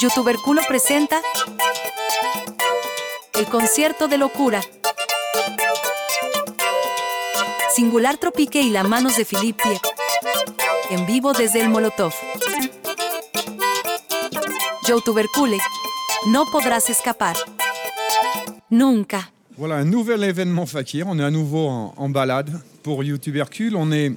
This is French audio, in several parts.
Youtuberculo presenta el concierto de locura. Singular Tropique y la manos de Filipe en vivo desde el Molotov. Youtubercule, no podrás escapar. Nunca. Voilà, un nouvel événement Fakir. On est à nouveau en, en balade pour YouTubercule. On est,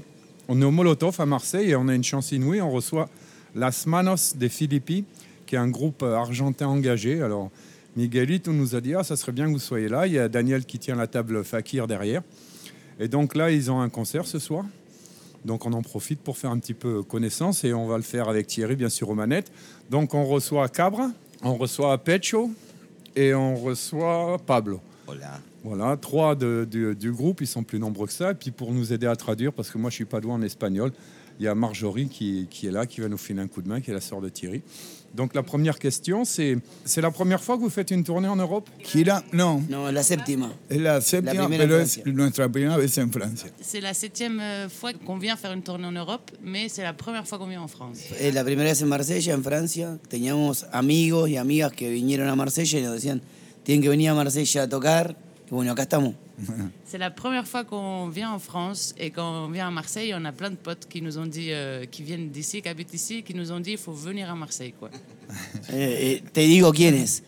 on est au Molotov à Marseille et on a une chance inouïe. On reçoit Las Manos de Filippi, qui est un groupe euh, argentin engagé. Alors, Miguelito nous a dit Ah, ça serait bien que vous soyez là. Il y a Daniel qui tient la table Fakir derrière. Et donc là, ils ont un concert ce soir. Donc on en profite pour faire un petit peu connaissance et on va le faire avec Thierry, bien sûr, aux manettes. Donc on reçoit Cabra, on reçoit Pecho et on reçoit Pablo. Hola. Voilà, trois de- du, du groupe, ils sont plus nombreux que ça. Et puis pour nous aider à traduire, parce que moi je suis pas doué en espagnol, il y a Marjorie qui, qui est là, qui va nous filer un coup de main, qui est la sœur de Thierry. Donc la première question, c'est c'est la première fois que vous faites une tournée en Europe? Gira, no, No, la séptima. es la séptima, La primera en pero es nuestra primera vez en Francia. C'est la septième euh, fois qu'on vient faire une tournée en Europe, mais c'est la première fois qu'on vient en France. Eh, la primera vez en Marsella, en Francia. Teníamos amigos y amigas que vinieron a Marsella y nos decían, tienen que venir a Marsella a tocar. Y bueno, acá estamos. C'est la première fois qu'on vient en France et quand on vient à Marseille, on a plein de potes qui nous ont dit, euh, qui viennent d'ici, qui habitent ici, qui nous ont dit il faut venir à Marseille. Quoi. Eh, eh, te digo quiénes.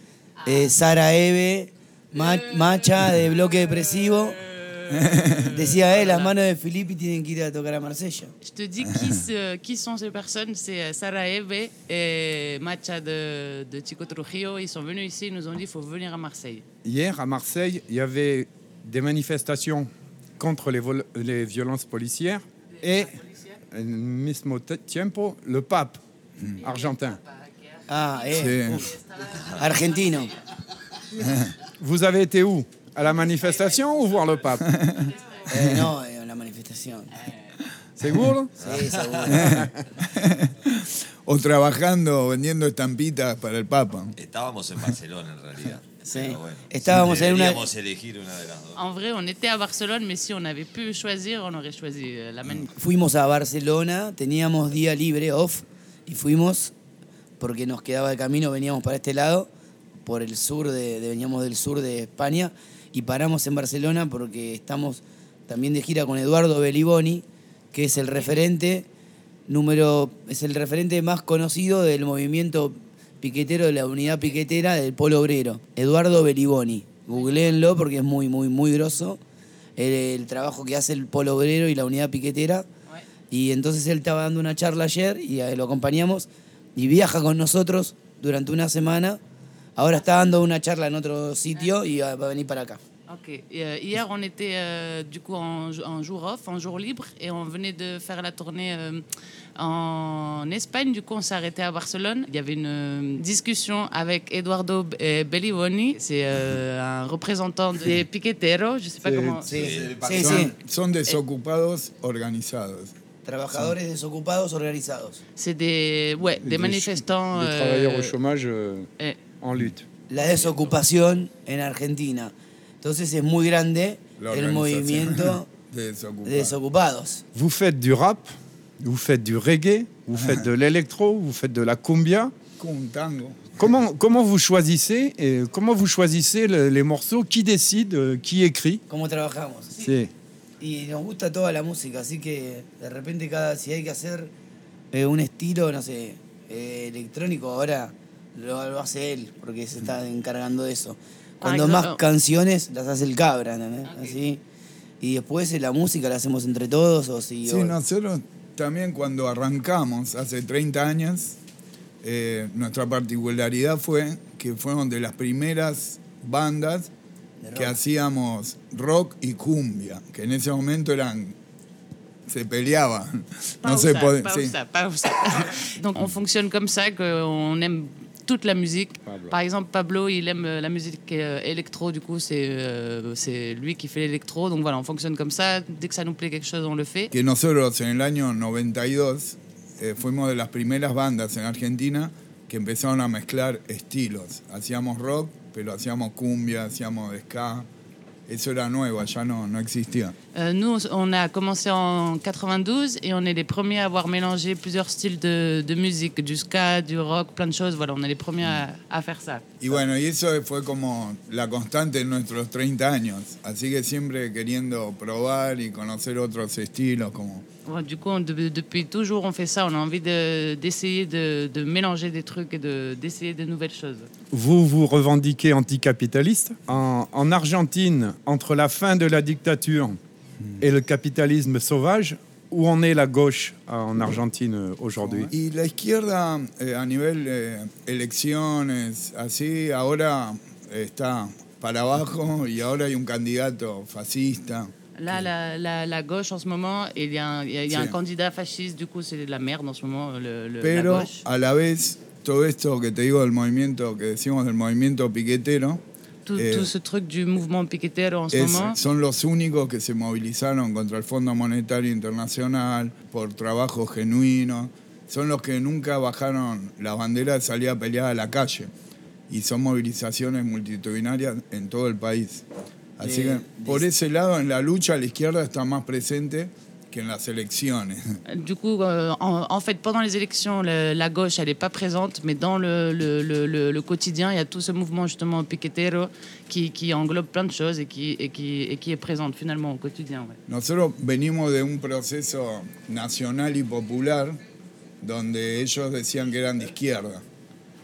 Eh, Sara Eve, Ma- Macha de Bloque Depresivo. Decía, eh, las manos de Filippi tienen que ir a tocar a Marsella. Je te dis qui, sont ces personnes. C'est euh, Sarah Eve et Macha de, de Chico Trujillo. Ils sont venus ici, ils nous ont dit il faut venir à Marseille. Hier, à Marseille, il y avait des manifestations contre les, vol- les violences policières et, al mismo tiempo, le pape argentin. Ah, eh. Argentino. Vous avez été où? À la manifestation ou voir le pape? Eh, no, eh, en la manifestación. Seguro? Sí, seguro. O trabajando, vendiendo estampitas para el Papa. Estábamos en Barcelona en realidad. Sí. Bueno, Estábamos en una- elegir una de las dos. En vrai, on était à Barcelone, mais si on avait pu choisir, on aurait choisi euh, la manif. Fuimos a Barcelona, teníamos día libre, off, y fuimos porque nos quedaba de camino, veníamos para este lado, por el sur de, de- veníamos del sur de España, y paramos en Barcelona porque estamos también de gira con Eduardo Beliboni, que es el referente número, es el referente más conocido del movimiento piquetero de la unidad piquetera del Polo Obrero, Eduardo Beliboni. Googleenlo porque es muy, muy, muy grosso el, el trabajo que hace el Polo Obrero y la unidad piquetera. Y entonces él estaba dando una charla ayer y eh, lo acompañamos y viaja con nosotros durante una semana. Ahora está dando una charla en otro sitio y va a venir para acá. Ok. Euh, hier, on était euh, du coup en, en jour off, en jour libre, et on venait de faire la tournée euh, en Espagne. Du coup, on s'est arrêté à Barcelone. Il y avait une euh, discussion avec Eduardo Bellivoni, c'est euh, un représentant des piqueteros, je sais pas C'est- comment. Sí, sí, Son, sí. son desocupados organizados. Trabajadores desocupados organizados. C'est des, ouais, des Des- manifestants. Des euh, travailleurs au chômage euh, eh, en lutte. La desocupación en Argentina. Entonces es muy grande el movimiento de de desocupados. desocupados. Vous faites du rap, vous faites du reggae, vous faites de l'électro, vous faites de la cumbia. Tango. Comment, comment vous choisissez et comment vous choisissez le- les morceaux? Qui décide euh, Qui écrit? ¿Cómo trabajamos? C'est Y nos gusta toda la música, así que de repente cada si hay que hacer eh, un estilo, no sé, eh, electrónico, ahora lo, lo hace él, porque se está encargando de eso. Cuando Ay, más no. canciones las hace el cabra, ¿entendés? Así. Y después eh, la música la hacemos entre todos, o si... Sí, o- nosotros también cuando arrancamos hace 30 años, eh, nuestra particularidad fue que fueron de las primeras bandas que hacíamos rock y cumbia, que en ese momento eran se peleaban. No se Pausa, podía. pausa, pausa. Donc on fonctionne comme ça, qu'on aime toute la musique. Pablo. Par exemple, Pablo, il aime euh, la musique euh, électro, du coup, c'est euh, c'est lui qui fait l'électro. Donc voilà, on fonctionne comme ça. Dès que ça nous plaît quelque chose, on le fait. Que nosotros en el año 92 eh, fuimos de las primeras bandas en Argentina que empezaron a mezclar estilos. Hacíamos rock, pero hacíamos cumbia, hacíamos ska. Eso era nuevo, ya no, no existía. Euh, nous, on a commencé en 92 et on est les premiers à avoir mélangé plusieurs styles de, de musique, du ska, du rock, plein de choses. Voilà, on est les premiers à, à faire ça. Y bueno, y eso fue como la constante en nuestros 30 años. Así que siempre queriendo probar y conocer otros estilos, como du coup, on- de- depuis toujours, on fait ça. On a envie de- d'essayer de, de mélanger des trucs et de- d'essayer de, nouvelles choses. Vous vous revendiquez anticapitaliste. En, en Argentine, entre la fin de la dictature et le capitalisme sauvage, où en est la gauche en Argentine euh, aujourd'hui? Y la izquierda eh, a nivel eh, elecciones, así, ahora está para abajo y ahora hay un candidato fascista. Là, la, la- la gauche en ce moment, il y a un, y a- a un Sí. candidat fasciste, du coup, c'est de la merde en ce moment, le, le- la Pero gauche. a la vez, todo esto que te digo del movimiento, que decimos del movimiento piquetero, Tout, eh, tout ce truc du mouvement piquetero en ce es- moment, son los únicos que se movilizaron contra el Fondo Monetario Internacional por trabajo genuino. Son los que nunca bajaron la bandera de salir a pelear a la calle. Y son movilizaciones multitudinarias en todo el país. Así De- que de- por ese lado, en la lucha, la izquierda está más presente que en las elecciones. du coup, euh, en, en fait, pendant les élections, le- la gauche, elle n'est pas présente, mais dans le, le- le- le- quotidien, il y a tout ce mouvement justement piquetero qui, qui englobe plein de choses et qui, et qui, et qui est présente finalement au quotidien. ouais. Nosotros venimos de un proceso nacional y popular donde ellos decían que eran de izquierda.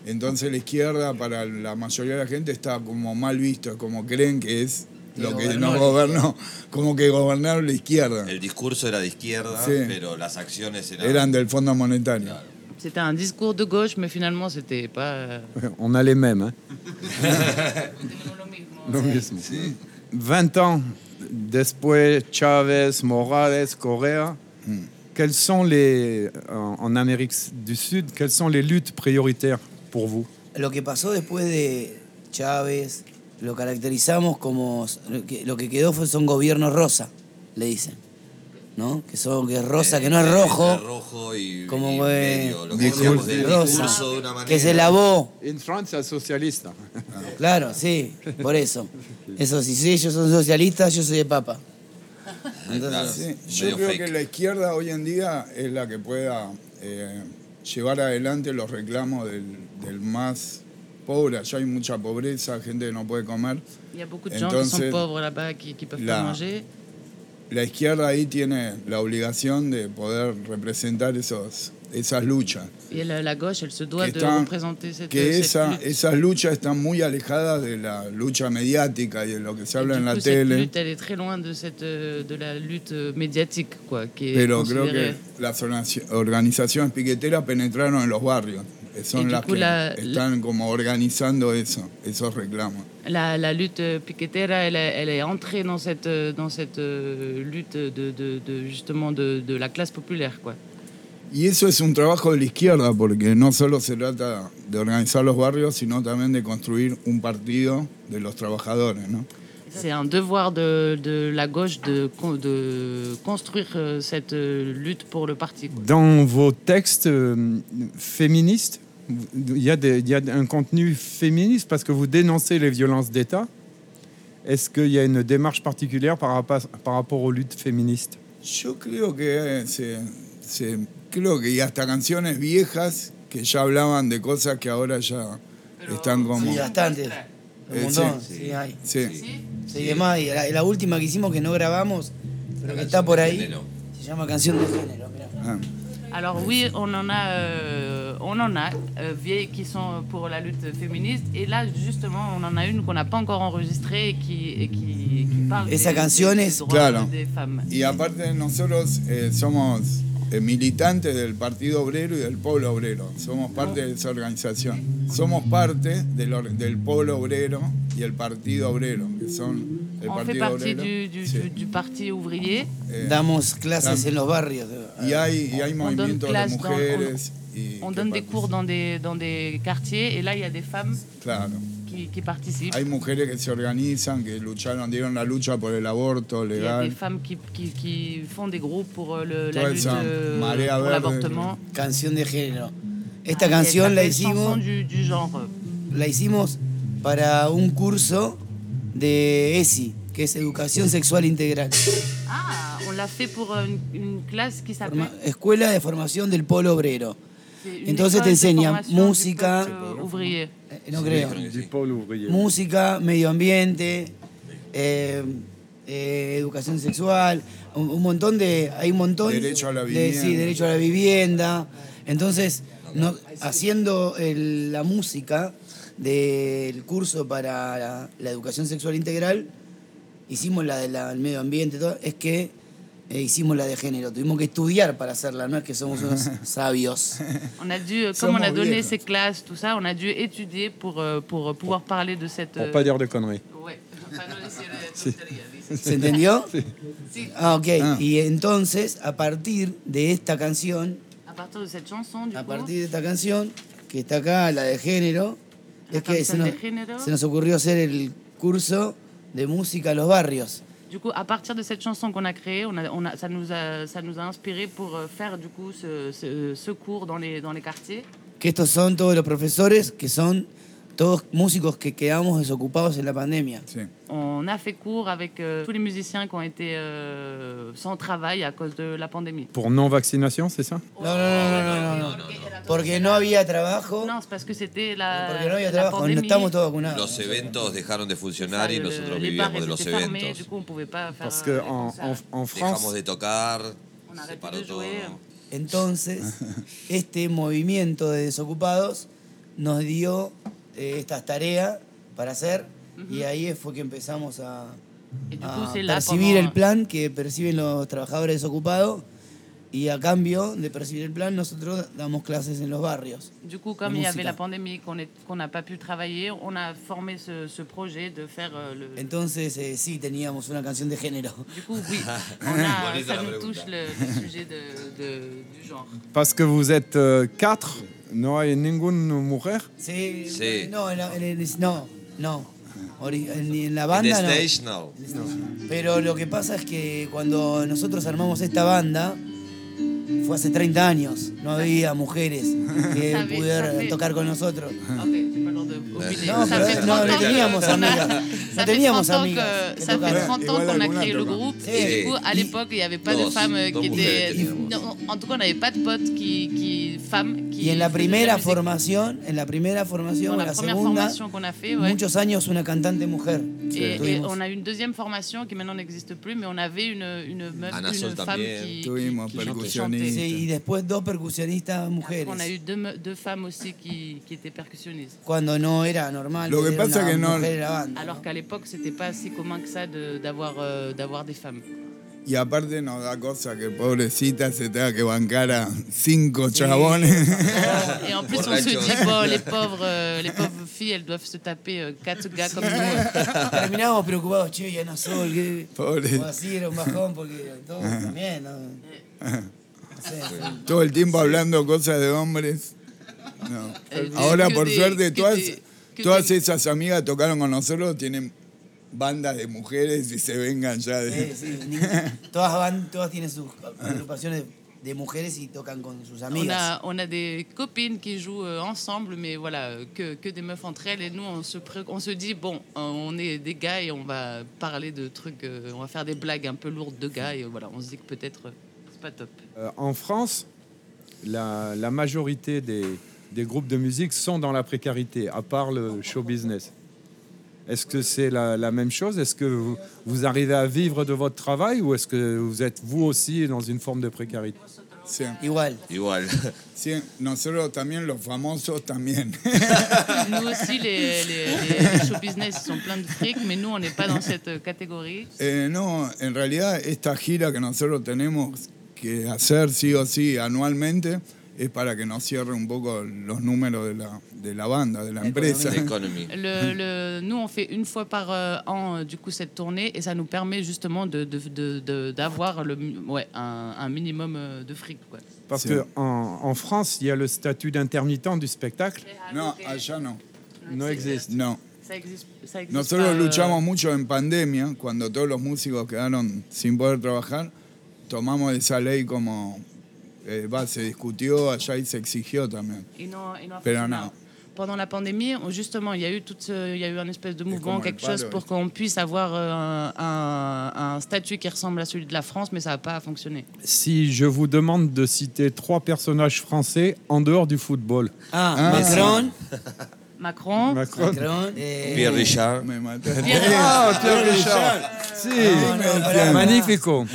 Entonces la izquierda para la mayoría de la gente está como mal visto, como creen que es lo que gobernó la gobernó, como que gobernaron la izquierda. El discurso era de izquierda, Sí. pero las acciones eran. Eran del Fondo Monetario. C'était un discours de gauche, mais finalement, c'était pas. On a les mêmes. hein. Lo mismo. 20 ans después, Chávez, Morales, Correa, quelles sont les, en, en Amérique du Sud, quelles sont les luttes prioritaires pour vous? Lo que pasó después de Chávez lo caracterizamos como lo que, lo que quedó fue son gobiernos rosa, le dicen. ¿No? Que son que es rosa, que no es Entre rojo, rojo y, como y eh, medio, lo que discurso. del rosa, de una manera. que se lavó. En Francia, socialista. Claro, sí, por eso. Eso, si ellos son socialistas, yo soy de papa. Entonces, Sí, yo creo fake. que la izquierda hoy en día es la que pueda eh, llevar adelante los reclamos del, del más pobre. Allá hay mucha pobreza, gente que no puede comer. Il y a beaucoup de gens qui sont Entonces, pauvres là-bas, qui peuvent la- pas manger. La izquierda ahí tiene la obligación de poder representar esos, esas luchas. Et la, la gauche, elle se doit Que de están- représenter cette, que cette esa, lutte. esas luchas están muy alejadas de la lucha mediática y de lo que se habla en la tele. lutte, elle est très loin de, cette, de la lutte médiatique, quoi, qui Pero creo considérée- que las organi- organizaciones piqueteras penetraron en los barrios. Que Son las que la- están como organizando eso, esos reclamos. La, la lutte piquetera, elle, elle est entrée dans cette, dans cette euh, lutte de, de- de- justement de, de la classe populaire, quoi. Y eso es un trabajo de la izquierda, porque no solo se trata de organizar los barrios, sino también de construir un partido de los trabajadores, ¿no? C'est un devoir de, de la gauche de, de construire euh, cette euh, lutte pour le parti. Dans vos textes euh, féministes, il y, a des- il y a un contenu féministe parce que vous dénoncez les violences d'État. Est-ce qu'il y a une démarche particulière par rapport, par rapport aux luttes féministes? Yo creo que eh, se, se- creo que hasta canciones viejas que ya hablaban de cosas que ahora ya están como... sí, bastante. Eh, sí. sí, hay. Sí? Sí, de más, y la, la última que hicimos que no grabamos, pero que está por ahí, Género. se llama Canción de Género. mirá. Ah. Alors oui, on en a, euh, on en a euh, vieilles qui sont pour la lutte féministe. Et là, justement, on en a une qu'on n'a pas encore enregistrée et qui, et qui, qui parle Esa des, canción des es- droits Claro. des femmes. Y aparte nosotros eh, somos eh, militantes del Partido Obrero y del Pueblo Obrero. Somos parte de esa organización. Somos parte del, or- del Pueblo Obrero y el Partido Obrero, que son el On fait Partido partie Obrero. du, du, Sí. du, ouvrier. Eh, Damos clases en los barrios. y hay, y hay on movimientos de clase dans- mujeres. y On donne des cours dans des, dans des quartiers et là, il y a des femmes Claro. Qui, qui participent. Hay mujeres que se organizan, que lucharon, dieron la lucha por el aborto Il y a des legal. femmes qui, qui, qui font des groupes pour euh, le, la lutte euh, pour l'avortement. Canción de Género. Ah, Esta elle canción la hicimos, du, du genre. la hicimos para un curso de ESI, que es Educación Sexual Integral. Ah, on l'a fait pour euh, une, une classe qui s'appelle. Escuela de Formación del Polo Obrero. Entonces te enseñan música. No creo. Música, medio ambiente, eh, eh, educación sexual, un, un montón de. Hay un montón. Derecho a la de- vivienda. sí, derecho a la vivienda. Entonces, no- haciendo el- la música del curso para la, la educación sexual integral, hicimos la del medio ambiente, todo, es que eh, hicimos la de género. Tuvimos que estudiar para hacerla, no es que somos unos sabios. On a dû, comme on a donné viejos. ces classes, tout ça, on a dû étudier pour, euh, pour pouvoir parler de cette. Pour euh, pas dire de conneries. ouais. Para no decir, tonterías, dice. ¿Se entendió? Sí. Ah, ok. Ah. Y entonces, a partir de esta canción, À partir de chanson, du a partir de esta canción, que está acá, la de género, La es que se canción nos, de género. se nos ocurrió hacer el curso de música a los barrios. Du coup, à partir de cette chanson qu'on a créée, on a, on a, ça, nous a, ça nous a inspiré pour euh, faire du coup ce, ce, ce cours dans les, dans les quartiers. Que estos son todos los profesores que son todos músicos que quedamos desocupados en la pandemia. Sí. On a fait cours avec euh, tous les musiciens qui ont été euh, sans travail à cause de la pandémie. Pour non-vaccination, c'est ça No, no, no, no, no, no, no. Porque no había trabajo, Non, c'est parce que c'était la, porque no había trabajo, no estamos todos vacunados. Los eventos dejaron de funcionar y nosotros vivíamos de los fermés, du eventos. coup on pouvait pas faire Parce les en, en Dejamos France, de tocar, On se paró de todo. Entonces, este movimiento de desocupados nos dio eh, estas tareas para hacer y ahí fue que empezamos a, a percibir pendant- el plan que perciben los trabajadores desocupados y a cambio de percibir el plan nosotros damos clases en los barrios. Du coup, comme il y avait la pandémie, qu'on qu'on n'a pas pu travailler, on a formé ce, ce projet de faire euh, le. Entonces eh, sí teníamos una canción de género. Du coup, oui, on a, ça nous touche le, le sujet de, de- du genre. parce que vous êtes euh, quatre, no hay ninguna mujer. Sí, Sí. no, en la- en el- no, no. Ori- En, en la En banda no. stage, no. Pero lo que pasa es que cuando nosotros armamos esta banda, fue hace 30 años, no había mujeres que pudieran tocar con nosotros. Ok, de. No, pero no, 30 no teníamos amigas. Ça fait teníamos 30 ans amigas. que- que ça fait tocaban. 30 ans Igual qu'on a créé le groupe Sí. et du coup à l'époque il n'y avait pas de femmes qui étaient en tout cas on n'avait pas de potes qui, qui femmes qui Y en la primera formación, en la primera formación, la la première segunda, formation qu'on a fait ouais. muchos años una cantante mujer. Et, et on a eu une deuxième formation qui maintenant n'existe plus, mais on avait une, une meuf, Ana une femme también. qui, qui, chantait. y después dos percusionistas mujeres. On a eu deux, deux femmes aussi qui, qui étaient percussionnistes. Cuando no era normal. Lo que pasa que no- Alors qu'à l'époque, c'était pas si commun que ça de- d'avoir euh, d'avoir des femmes. Y aparte nos da cosa que pobrecita se tenga que bancar a cinco chabones. Et en plus, on se dit, bon, les pauvres, euh, les pauvres filles, elles doivent se taper euh, quatre gars comme nous. Terminábamos preocupados, che, ya no sol, que Pobre. o así era un bajón porque todos también, ¿no? Sé, Todo el tiempo hablando cosas de hombres. No. Eh, Ahora, por de- suerte, todas, de- todas de- esas amigas tocaron con nosotros, tienen bandas de mujeres y se vengan ya Sí, de... sí, ni- todas van, todas tienen sus agrupaciones de mujeres y tocan con sus On amigas. a, on a des copines qui jouent euh, ensemble, mais voilà, que, que des meufs entre elles. Et nous, on se, pré- on se dit, bon, euh, on est des gars et on va parler de trucs, euh, on va faire des blagues un peu lourdes de gars. Et voilà, on se dit que peut-être c'est pas top. Euh, en France, la, la majorité des, des groupes de musique sont dans la précarité, à part le show business. Est-ce que c'est la, la même chose? Est-ce que vous, vous arrivez à vivre de votre travail ou est-ce que vous êtes vous aussi dans une forme de précarité? Sí, Igual. Igual. sí, nosotros también, los famosos también. Nous aussi, les, les, les show business sont pleins de fric, mais nous, on n'est pas dans cette catégorie. Eh, no, en realidad esta gira que nosotros tenemos que hacer sí o sí anualmente es para que nos cierre un poco los números de la, de la banda, de la empresa. Economy. Le, le- nous, on fait une fois par euh, an, euh, du coup, cette tournée, et ça nous permet justement de, de, de- de- d'avoir ouais, un, un minimum euh, de fric. Quoi. Parce qu'en en France, il y a le statut d'intermittent du spectacle. No, allá no. No existe. No. Ça existe, ça existe Nosotros pas, luchamos mucho en pandemia, cuando todos los músicos quedaron sin poder trabajar, tomamos esa ley como, eh, va, se discutió allá y se exigió también. Pero no. Pendant la pandémie, justement, il y a eu toute, ce- il y a eu un espèce de mouvement, quelque chose pour qu'on puisse avoir euh, un, un- un statut qui ressemble à celui de la France, mais ça n'a pas fonctionné. Si je vous demande de citer trois personnages français en dehors du football. Ah, Ah. Macron. Macron, Macron. Macron. eh, Pierre Richard. Me. Ah, Pierre Richard. Si. No, no, pará. Magnifico.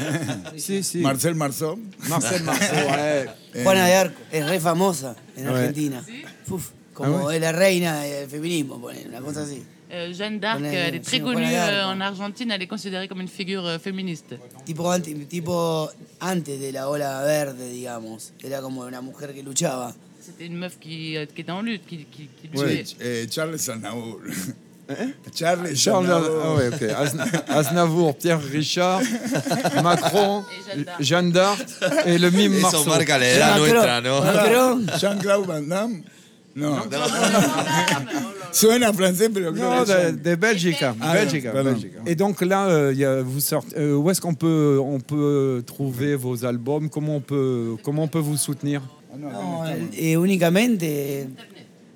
si, si. Marcel Marceau. Marcel Marceau, ouais. Juana de Arco. Es re famosa en. Argentina. Uf, como Ah es la reina del feminismo, una cosa así. euh, Jeanne d'Arc, elle est très connue euh, en Argentine, elle est considérée comme une figure euh, féministe. Tipo, antes, tipo antes de la ola verde, digamos. Era como una mujer que luchaba. C'était une meuf qui, euh, qui était en lutte, qui, qui, qui Ouais. luttait. Eh, Charles Aznavour. Charles Charles, Aznavour. ah ouais, ok. Azn- Aznavour, Pierre Richard, Macron, Et Jeanne d'Arc. Et le mime Marceau. Macron. Jean-Claude Van Damme? No. Suena francés, pero creo Non, de, de Belgique. Ah, Belgique, pardon. Belgique. Et donc là, euh, il y a- vous sortez, euh, où est-ce qu'on peut, on peut trouver vos albums? Comment on peut, comment on peut vous soutenir? No, eh, únicamente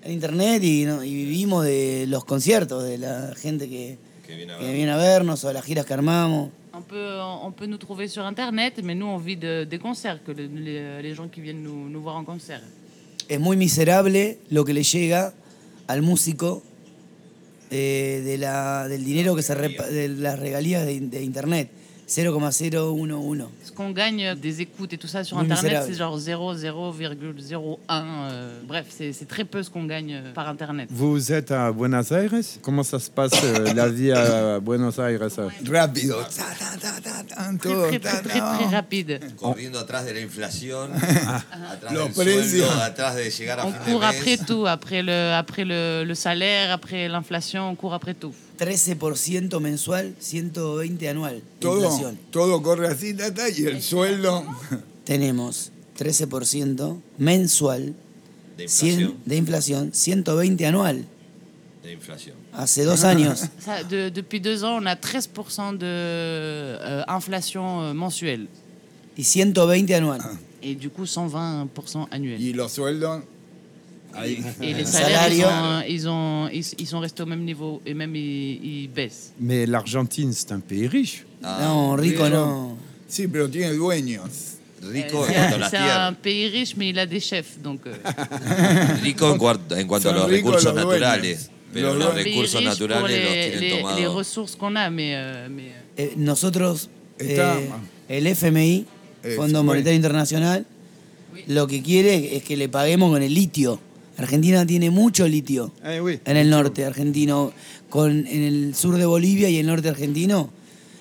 en internet y, no- y vivimos de los conciertos, de la gente que, Que viene a que ver. viene a vernos o de las giras que armamos. On peut, on peut nous trouver sur Internet, mais nous, on vit de- des concerts, que le- les, les gens qui viennent nous, nous voir en concert. Es muy miserable lo que le llega al músico eh, de la, del dinero que se repa- de las regalías de, de internet. 0,011. Ce qu'on gagne des écoutes et tout ça sur Muy Internet, c'est genre 0,0,01. euh, bref, c'est très peu ce qu'on gagne euh, par Internet. Vous êtes à Buenos Aires? Comment ça se passe euh, la vie à Buenos Aires Rápido. Ta, ta, ta, ta, ta, Très, todo, très, ta, très, très, no. très rapide. Corriendo atrás de la inflación, atrás Los del precios. sueldo, atrás de llegar a On fin court de après mes. tout, après le, après le, le salaire, après l'inflation, on court après tout. 13% mensual, 120 anual. de Todo, inflación. todo corre así, ta, ta, y el sueldo. Tenemos 13% mensual De 100 inflación. de inflación, 120 anual. De inflación. Hace dos años. Ça, de- depuis deux ans, on a 13% de euh, inflation euh, mensuelle. y 120 anual. Et du coup, 120% annuel. Y los sueldos. Ahí. Et les Le salaires, ils, sont, ils, ont, ils, ils sont restés au même niveau et même ils, ils baissent. Mais l'Argentine, c'est un pays riche. Ah, No, rico rico. no. Sí, pero tiene dueños. rico en C'est cuanto a un- pays riche, mais il a des chefs. Donc, euh, Rico en, cuanto- en cuanto a los recursos naturales. Pero Los recursos naturales los tienen les, les tomados. ressources qu'on a, mais, mais Eh, nosotros, Está- eh, el FMI, Eh, Fondo Monetario Internacional, lo que quiere es que le paguemos con el litio. Argentina tiene mucho litio Eh oui. en el norte argentino, con, en el sur de Bolivia y el norte argentino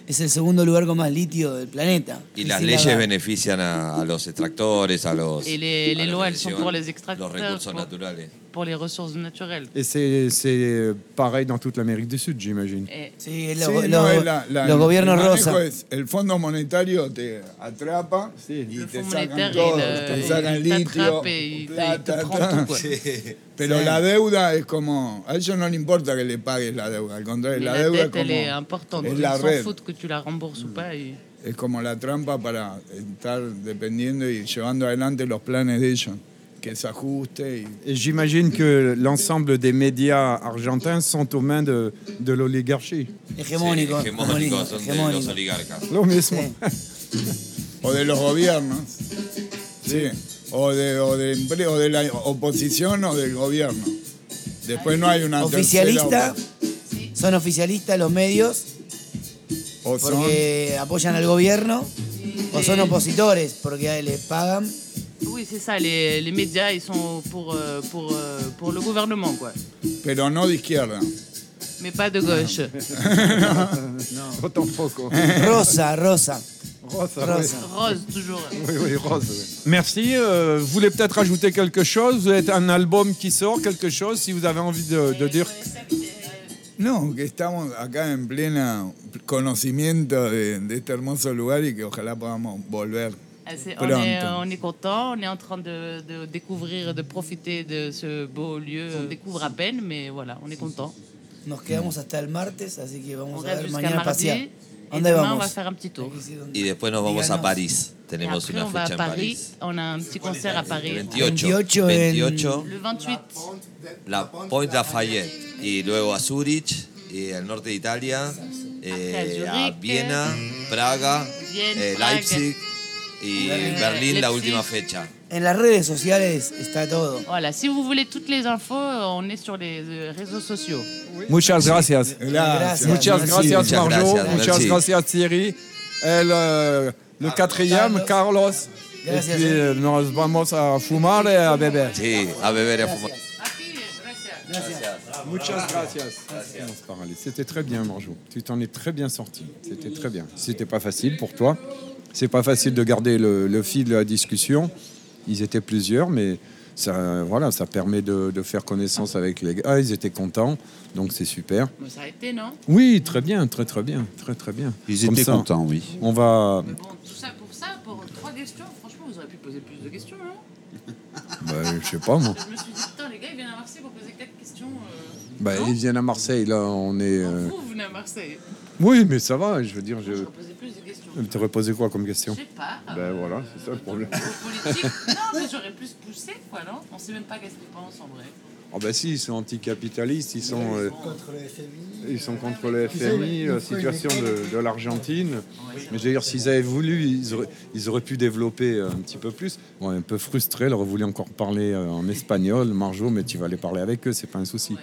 es el segundo lugar con más litio del planeta. Y las la leyes benefician a, a los extractores, a los. Et les- los lois, que elles sont llevan pour les extracteurs, Los recursos pour- naturales. Pour les ressources naturelles. Et c'est c'est pareil dans toute l'Amérique du Sud, j'imagine. Sí, Sí, lo- no, lo- es la- el rosa. es- el Fondo Monetario te atrapa y le te Fonds sacan monétaire, todo, il, te euh, sacan il litio, te- te plata, prend ta. tout. Quoi. Pero Sí. la deuda es como, a ellos no le importa que le pagues la deuda, al contrario, Mais la, la deuda es dette, elle est como, importante. es Ils la s'en red, foutent que tu la rembourses ou pas. et- es como la trampa para estar dependiendo y llevando adelante los planes de ellos, que se ajuste y Et j'imagine que l'ensemble des médias argentins sont aux mains de, de l'oligarchie. Hegemónico. Sí, hegemónicos, son de hegemónico. los oligarcas. Lo mismo. Sí. o de los gobiernos, sí, o de, o de, o de la oposición o del gobierno. Después no hay una Oficialista, tercera son oficialistas los medios o, o son porque apoyan al gobierno o son opositores porque les pagan. Oui, c'est ça. Les, les médias, ils sont pour, euh, pour, euh, pour le gouvernement, quoi. pero no de izquierda. Mais pas de gauche. No, tampoco. Rosa, rosa. Rosa, Rosa. Rose, toujours. Oui, oui, rose. oui. Merci. euh, vous voulez peut-être ajouter quelque chose? Vous avez un album qui sort, quelque chose, si vous avez envie de, de dire? No, que estamos acá en plena conocimiento de, de este hermoso lugar y que ojalá podamos volver. Ah, On est, Pronto. on est content, on est en train de, de découvrir, de profiter de ce beau lieu. On découvre à peine, mais voilà, on est content. Nos quedamos hasta el martes, así que On a reste ver jusqu'à mañana mardi. pasear. Et ¿Dónde demain, vamos? on va faire un petit tour. Y después nos vamos a Díganos. París. Et tenemos après, una on va à Paris. On a un petit concert à Paris. 28, 28 en- 28, Le 28. la Point Lafayette. Y luego a Zurich, y al norte de Italia, eh, a. Viena, Praga, Vienne, eh, Praga. Leipzig y Eh, Berlín la última fecha. En las redes sociales está todo. Voilà, si vous voulez toutes les infos, on est sur les euh, réseaux sociaux. Muchas gracias. Gracias. Muchas Merci. gracias, Muchas Marjo. gracias, Muchas merci. gracias, Thierry. El, euh, le quatrième, Carlos. Gracias, Et puis, eh. euh, nos vamos a fumar et a beber. Sí, a beber y a fumar. Muchas gracias. Se parle. C'était très bien, Marjo. Tu t'en es très bien sorti. C'était très bien. C'était pas facile pour toi. C'est pas facile de garder le, le fil de la discussion. Ils étaient plusieurs, mais ça, voilà, ça permet de, de faire connaissance avec les gars. Ils étaient contents, donc c'est super. Ça a été, non? Oui, très bien, très très bien, très très bien. Ils Comme étaient ça, contents, oui. On va. Bon, tout ça pour ça, pour trois questions, franchement, vous auriez pu poser plus de questions, non Bah, je sais pas moi. Je me suis dit, putain, les gars, ils viennent à Marseille pour poser quatre questions. euh, Bah, ils viennent à Marseille, là, on est. euh, Vous, vous venez à Marseille. Oui, mais ça va. Je veux dire, je. Je Tu aurais posé quoi comme Je question sais pas. Ben voilà, c'est ça le problème. Politique. Non, mais j'aurais plus poussé, quoi, non? On sait même pas qu'est-ce qu'ils pensent en vrai. Ah ben si, ils sont anticapitalistes, ils sont, euh, ils sont contre le FMI, la situation de, de l'Argentine. Mais je dire, s'ils avaient voulu, ils auraient, ils auraient pu développer euh, un petit peu plus. Bon, un peu frustré, ils auraient voulu encore parler euh, en espagnol, Marjo, mais tu vas aller parler avec eux, c'est pas un souci.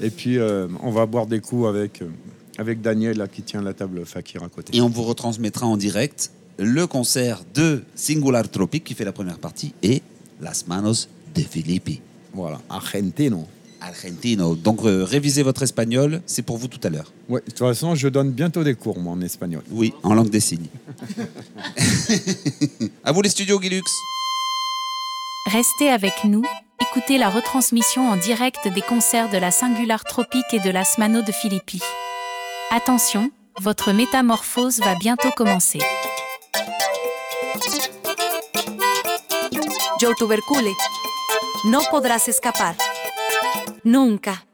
Et puis, euh, on va boire des coups avec, euh, avec Daniel, là, qui tient la table Fakir à côté. Et on vous retransmettra en direct le concert de Singular Tropic qui fait la première partie et Las Manos de Filippi. Voilà, Argentino. Argentino. Donc euh, révisez votre espagnol, c'est pour vous tout à l'heure. Ouais, de toute façon, je donne bientôt des cours, moi, en espagnol. Oui, en langue des signes. à vous les studios Guilux. Restez avec nous, écoutez la retransmission en direct des concerts de la Singular Tropique et de la Smano de Philippi. Attention, votre métamorphose va bientôt commencer. Joe Tubercule. No podrás escapar. Nunca.